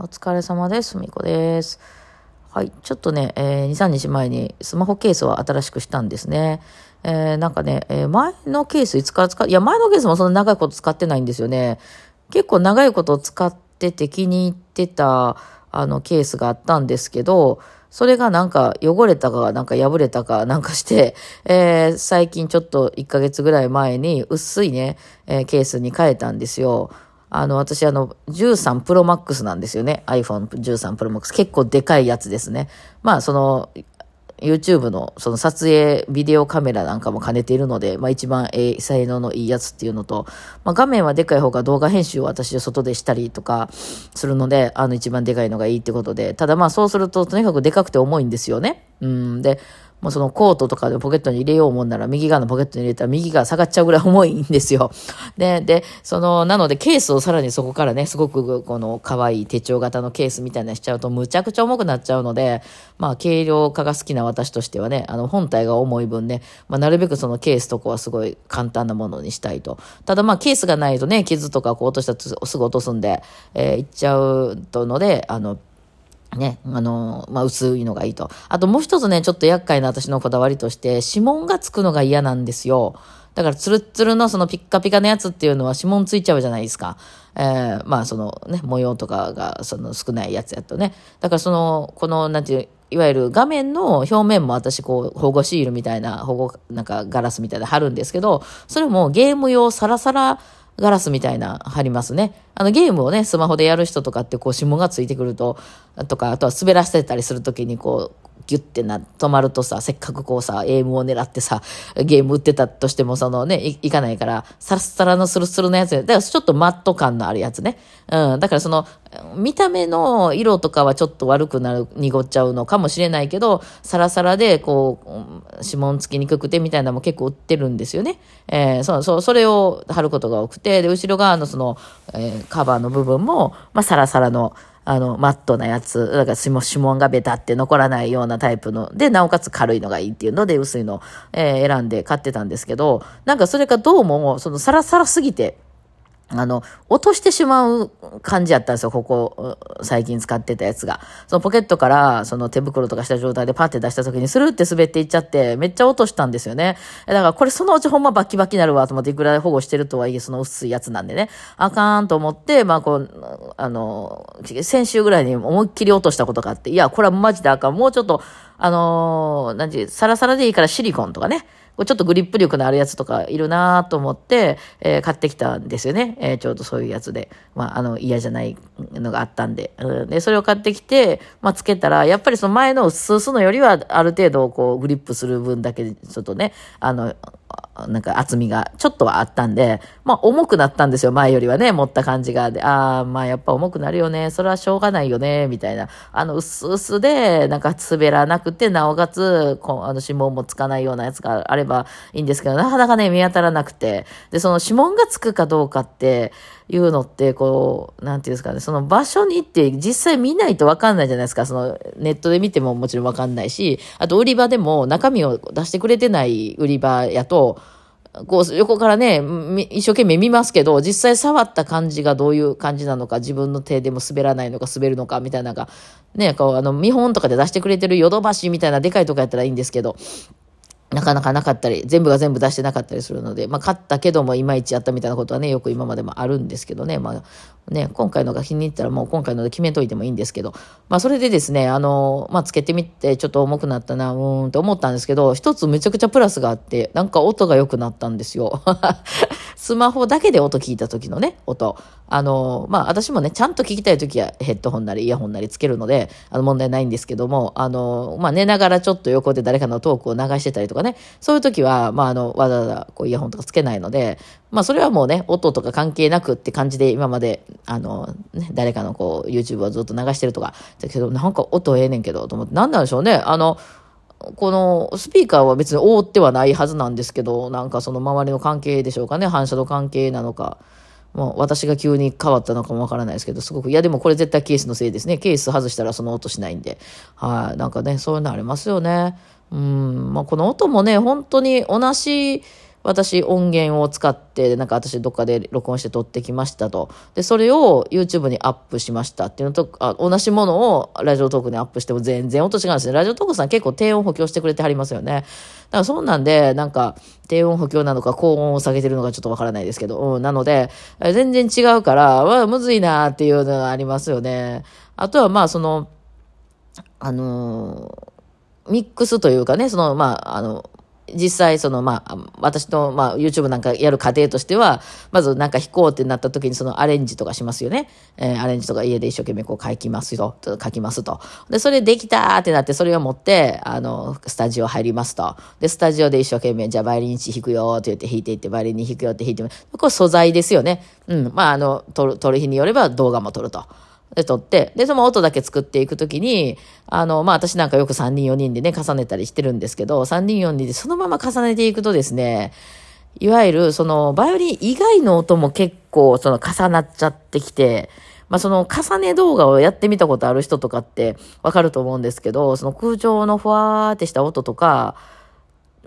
お疲れ様です。みこです。はい。ちょっとね、えー、2、3日前にスマホケースを新しくしたんですね。えー、なんかね、えー、前のケースいつから使っ、いや、前のケースもそんな長いこと使ってないんですよね。結構長いこと使ってて気に入ってた、あの、ケースがあったんですけど、それがなんか汚れたか、なんか破れたかなんかして、えー、最近ちょっと1ヶ月ぐらい前に薄いね、えー、ケースに変えたんですよ。あの、私あの、13 Pro Max なんですよね。iPhone 13 Pro Max。結構でかいやつですね。まあ、その、YouTube のその撮影ビデオカメラなんかも兼ねているので、まあ一番え性能のいいやつっていうのと、まあ画面はでかい方が動画編集を私は外でしたりとかするので、あの一番でかいのがいいってことで、ただまあそうするととにかくでかくて重いんですよね。うん。で、もうそのコートとかでポケットに入れようもんなら、右側のポケットに入れたら右が下がっちゃうぐらい重いんですよ。で、で、その、なのでケースをさらにそこからね、すごくこの可愛い手帳型のケースみたいなしちゃうとむちゃくちゃ重くなっちゃうので、まあ軽量化が好きな私としてはね、あの本体が重い分ね、まあなるべくそのケースとこはすごい簡単なものにしたいと。ただまあケースがないとね、傷とかこう落としたらすぐ落とすんで、えー、いっちゃうとので、あの、ね、あの、まあ、薄いのがいいと。あともう一つね、ちょっと厄介な私のこだわりとして、指紋がつくのが嫌なんですよ。だから、ツルツルのそのピッカピカのやつっていうのは指紋ついちゃうじゃないですか。えー、まあ、そのね、模様とかがその少ないやつやとね。だからその、この、なんていう、いわゆる画面の表面も私こう保護シールみたいな保護なんかガラスみたいな貼るんですけど、それもゲーム用サラサラガラスみたいな貼りますね。あのゲームをね、スマホでやる人とかってこう指紋がついてくると、とか、あとは滑らせたりするときにこう、ギュッてな、止まるとさ、せっかくこうさ、エイムを狙ってさ、ゲーム打ってたとしても、そのね、いいかないから、サラサラのスルスルのやつだからちょっとマット感のあるやつね。うん。だからその、見た目の色とかはちょっと悪くなる、濁っちゃうのかもしれないけど、サラサラで、こう、指紋つきにくくてみたいなのも結構売ってるんですよね。えー、そう、そう、それを貼ることが多くて、で、後ろ側のその、えー、カバーの部分も、まあ、サラサラの、あの、マットなやつ、だから指紋がベタって残らないようなタイプの、で、なおかつ軽いのがいいっていうので、薄いの、えー、選んで買ってたんですけど、なんかそれがどうも、そのサラサラすぎて、あの、落としてしまう感じやったんですよ、ここ、最近使ってたやつが。そのポケットから、その手袋とかした状態でパッて出した時にスルって滑っていっちゃって、めっちゃ落としたんですよね。だからこれそのうちほんまバッキバキになるわと思って、いくら保護してるとはいえ、その薄いやつなんでね。あかんと思って、まあこう、あの、先週ぐらいに思いっきり落としたことがあって、いや、これはマジであかん。もうちょっと、あのー、なんていう、サラサラでいいからシリコンとかね。ちょっとグリップ力のあるやつとかいるなと思って、えー、買ってきたんですよね。えー、ちょうどそういうやつで。まあ、あの、嫌じゃないのがあったんで。うん、で、それを買ってきて、まあ、つけたら、やっぱりその前のスースのよりは、ある程度、こう、グリップする分だけ、ちょっとね、あの、なんか厚みがちょっとはあったんで、まあ重くなったんですよ、前よりはね、持った感じが。で、ああ、まあやっぱ重くなるよね、それはしょうがないよね、みたいな。あの、薄々で、なんか滑らなくて、なおかつ、こあの指紋もつかないようなやつがあればいいんですけど、なかなかね、見当たらなくて。で、その指紋がつくかどうかって、いうのって、こう、なんていうんですかね、その場所に行って実際見ないとわかんないじゃないですか。そのネットで見てももちろんわかんないし、あと売り場でも中身を出してくれてない売り場やと、こう、横からね、一生懸命見ますけど、実際触った感じがどういう感じなのか、自分の手でも滑らないのか、滑るのか、みたいなのが、ね、こう、あの、見本とかで出してくれてるヨドバシみたいなでかいとこやったらいいんですけど、なかなかなかったり、全部が全部出してなかったりするので、まあ、買ったけどもいまいちやったみたいなことはね、よく今までもあるんですけどね、まあ、ね、今回のが気に入ったらもう今回ので決めといてもいいんですけど、まあ、それでですね、あの、まあ、つけてみてちょっと重くなったな、うーんと思ったんですけど、一つめちゃくちゃプラスがあって、なんか音が良くなったんですよ。スマホだけで音聞いた時のね、音。あの、まあ、私もね、ちゃんと聞きたい時はヘッドホンなりイヤホンなりつけるので、あの、問題ないんですけども、あの、まあ、寝ながらちょっと横で誰かのトークを流してたりとかね、そういう時は、まあ、あの、わざわざこうイヤホンとかつけないので、まあ、それはもうね、音とか関係なくって感じで今まで、あの、ね、誰かのこう、YouTube をずっと流してるとか、だけど、なんか音ええねんけど、と思って、なんなんでしょうね、あの、このスピーカーは別に覆ってはないはずなんですけど、なんかその周りの関係でしょうかね、反射の関係なのか。もう私が急に変わったのかもわからないですけど、すごく、いやでもこれ絶対ケースのせいですね。ケース外したらその音しないんで。はい、なんかね、そういうのありますよね。うん、まあこの音もね、本当に同じ、私音源を使って、なんか私どっかで録音して撮ってきましたと。で、それを YouTube にアップしましたっていうのと、あ同じものをラジオトークにアップしても全然音違うんですね。ラジオトークさん結構低音補強してくれてはりますよね。だからそうなんで、なんか低音補強なのか高音を下げてるのかちょっとわからないですけど、うん、なので、全然違うから、まあ、むずいなっていうのがありますよね。あとはまあその、あのミックスというかね、その、まあ、あの、実際、その、まあ、私の、まあ、YouTube なんかやる過程としては、まずなんか弾こうってなった時にそのアレンジとかしますよね。えー、アレンジとか家で一生懸命こう書きますよ、書きますと。で、それできたってなって、それを持って、あの、スタジオ入りますと。で、スタジオで一生懸命、じゃあバイオリン1弾くよって言って弾いていって、バイオリン2弾くよって弾いて、これ素材ですよね。うん。まあ、あの、撮る、撮る日によれば動画も撮ると。で、撮って、で、その音だけ作っていくときに、あの、まあ、私なんかよく3人4人でね、重ねたりしてるんですけど、3人4人でそのまま重ねていくとですね、いわゆる、その、バイオリン以外の音も結構、その、重なっちゃってきて、まあ、その、重ね動画をやってみたことある人とかってわかると思うんですけど、その空調のふわーってした音とか、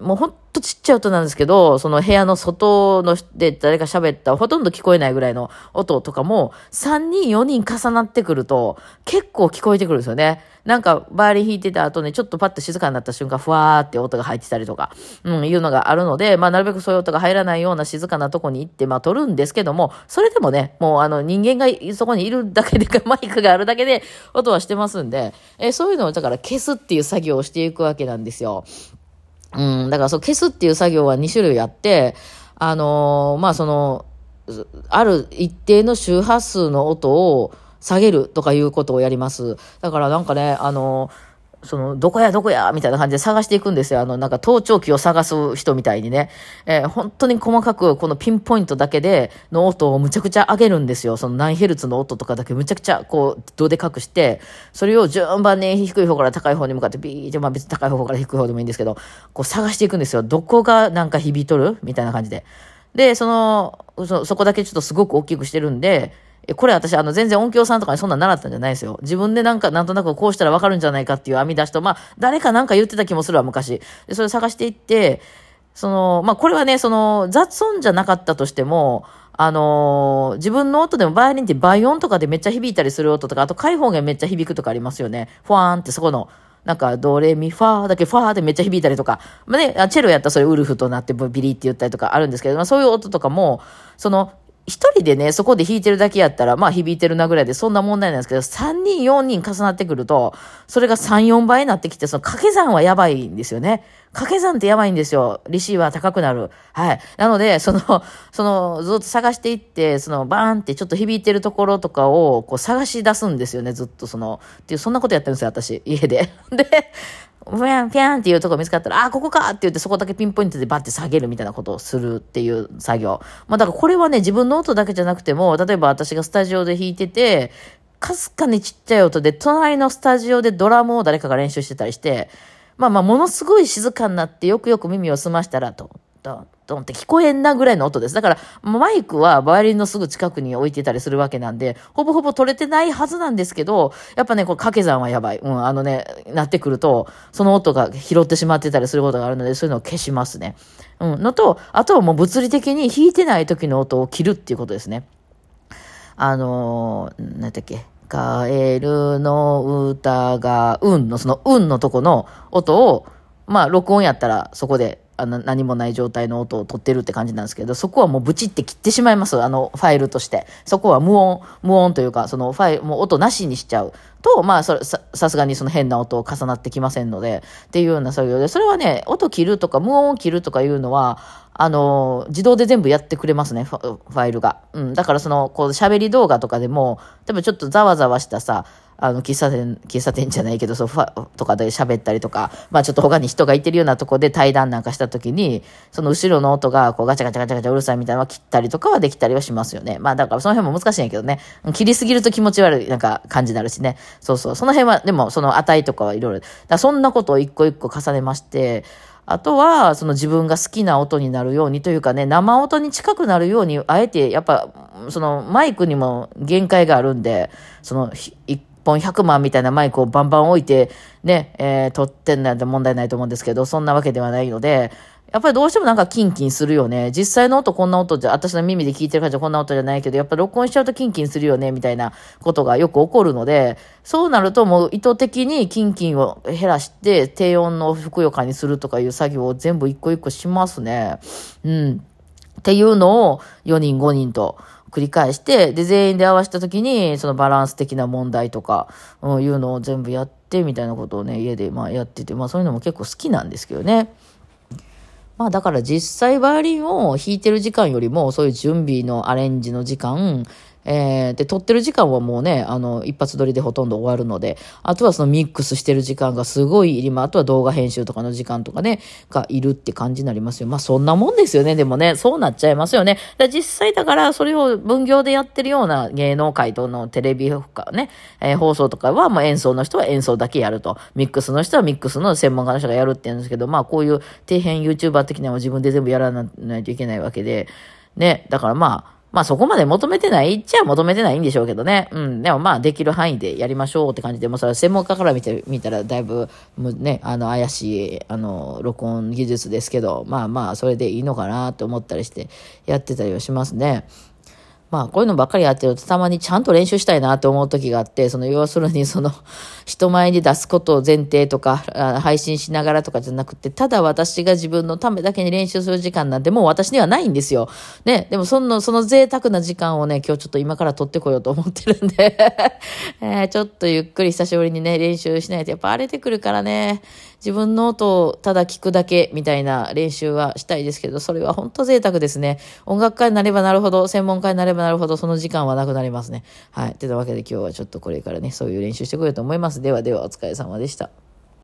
もうほんとちっちゃい音なんですけど、その部屋の外ので誰か喋ったほとんど聞こえないぐらいの音とかも、3人4人重なってくると、結構聞こえてくるんですよね。なんか、バイオリン弾いてた後にちょっとパッと静かになった瞬間、ふわーって音が入ってたりとか、うん、いうのがあるので、まあ、なるべくそういう音が入らないような静かなとこに行って、まあ、撮るんですけども、それでもね、もうあの、人間がそこにいるだけでか、マイクがあるだけで、音はしてますんで、えそういうのをだから消すっていう作業をしていくわけなんですよ。うん、だからそう消すっていう作業は2種類あって、あのー、まあその、ある一定の周波数の音を下げるとかいうことをやります。だからなんかね、あのーその、どこやどこやみたいな感じで探していくんですよ。あの、なんか盗聴器を探す人みたいにね。えー、本当に細かく、このピンポイントだけで、の音をむちゃくちゃ上げるんですよ。その何ヘルツの音とかだけむちゃくちゃ、こう、どでかくして、それを順番に低い方から高い方に向かってビーって、まあ別に高い方から低い方でもいいんですけど、こう探していくんですよ。どこがなんか響いとる？みたいな感じで。で、その、そ、そこだけちょっとすごく大きくしてるんで、これ私、あの、全然音響さんとかにそんなん習ったんじゃないですよ。自分でなんか、なんとなくこうしたらわかるんじゃないかっていう編み出しと、まあ、誰かなんか言ってた気もするわ、昔。で、それ探していって、その、まあ、これはね、その、雑音じゃなかったとしても、あのー、自分の音でもバイオリンって倍音とかでめっちゃ響いたりする音とか、あと開放弦めっちゃ響くとかありますよね。ファーンってそこの、なんか、ドレミファーだけファーでめっちゃ響いたりとか、まあね、チェロやったらそれウルフとなってビリって言ったりとかあるんですけど、まあそういう音とかも、その、一人でね、そこで弾いてるだけやったら、まあ響いてるなぐらいでそんな問題なんですけど、三人、四人重なってくると、それが三、四倍になってきて、その掛け算はやばいんですよね。掛け算ってやばいんですよ。利子は高くなる。はい。なので、その、その、ずっと探していって、その、バーンってちょっと響いてるところとかを、こう探し出すんですよね、ずっとその、っていう、そんなことやってるんですよ、私、家で。で、ふやんふやんっていうとこ見つかったら、あ、ここかって言ってそこだけピンポイントでバッて下げるみたいなことをするっていう作業。まあだからこれはね、自分の音だけじゃなくても、例えば私がスタジオで弾いてて、かすかにちっちゃい音で、隣のスタジオでドラムを誰かが練習してたりして、まあまあ、ものすごい静かになってよくよく耳を澄ましたら、と、と、ドンって聞こえんなぐらいの音です。だから、マイクはバイオリンのすぐ近くに置いてたりするわけなんで、ほぼほぼ取れてないはずなんですけど、やっぱね、これ掛け算はやばい。うん、あのね、なってくると、その音が拾ってしまってたりすることがあるので、そういうのを消しますね。うん、のと、あとはもう物理的に弾いてない時の音を切るっていうことですね。あのー、なんだっけ。カエルの歌が、運の、その運のとこの音を、まあ、録音やったらそこであの何もない状態の音を取ってるって感じなんですけど、そこはもうブチって切ってしまいます。あの、ファイルとして。そこは無音、無音というか、そのファイル、もう音なしにしちゃう。と、まあ、それ、さ、さすがにその変な音を重なってきませんので、っていうような作業で、それはね、音切るとか、無音を切るとかいうのは、あの、自動で全部やってくれますね、ファイルが。うん。だからその、こう、喋り動画とかでも、多分ちょっとざわざわしたさ、あの、喫茶店、喫茶店じゃないけど、そう、ファ、とかで喋ったりとか、まあちょっと他に人がいてるようなとこで対談なんかした時に、その後ろの音が、こう、ガチャガチャガチャガチャうるさいみたいなのは切ったりとかはできたりはしますよね。まあだからその辺も難しいんやけどね。切りすぎると気持ち悪い、なんか感じになるしね。そうそう。その辺は、でも、その値とかはいろいろ。だそんなことを一個一個重ねまして、あとは、その自分が好きな音になるようにというかね、生音に近くなるように、あえて、やっぱ、そのマイクにも限界があるんで、その、一本100万みたいなマイクをバンバン置いて、ね、えー、撮ってんなんて問題ないと思うんですけど、そんなわけではないので、やっぱりどうしてもなんかキンキンするよね。実際の音こんな音じゃ、私の耳で聞いてる感じはこんな音じゃないけど、やっぱ録音しちゃうとキンキンするよね、みたいなことがよく起こるので、そうなるともう意図的にキンキンを減らして、低音のふくよかにするとかいう作業を全部一個一個しますね。うん。っていうのを4人5人と繰り返して、で、全員で合わせた時に、そのバランス的な問題とか、うん、いうのを全部やって、みたいなことをね、家でまあやってて、まあそういうのも結構好きなんですけどね。まあだから実際バイオリンを弾いてる時間よりも、そういう準備のアレンジの時間、えー、で、撮ってる時間はもうね、あの、一発撮りでほとんど終わるので、あとはそのミックスしてる時間がすごいいりま、あとは動画編集とかの時間とかね、がいるって感じになりますよ。まあそんなもんですよね、でもね、そうなっちゃいますよね。実際だからそれを分業でやってるような芸能界とのテレビとかね、えー、放送とかは、まあ演奏の人は演奏だけやると。ミックスの人はミックスの専門家の人がやるって言うんですけど、まあこういう底辺 YouTuber 的なのを自分で全部やらないといけないわけで、ね、だからまあ、まあそこまで求めてないっちゃ求めてないんでしょうけどね。うん。でもまあできる範囲でやりましょうって感じで、もうそれは専門家から見てみたらだいぶ、もうね、あの怪しい、あの、録音技術ですけど、まあまあそれでいいのかなと思ったりしてやってたりはしますね。まあ、こういうのばっかりやってると、たまにちゃんと練習したいなと思う時があって、その、要するに、その、人前に出すことを前提とか、配信しながらとかじゃなくて、ただ私が自分のためだけに練習する時間なんてもう私にはないんですよ。ね。でも、その、その贅沢な時間をね、今日ちょっと今から取ってこようと思ってるんで えー、ちょっとゆっくり久しぶりにね、練習しないと、やっぱ荒れてくるからね、自分の音をただ聞くだけみたいな練習はしたいですけど、それは本当贅沢ですね。音楽家になればなるほど、専門家になればなるほど、その時間はなくなりますね。はい。というわけで今日はちょっとこれからね、そういう練習してこようと思います。ではではお疲れ様でした。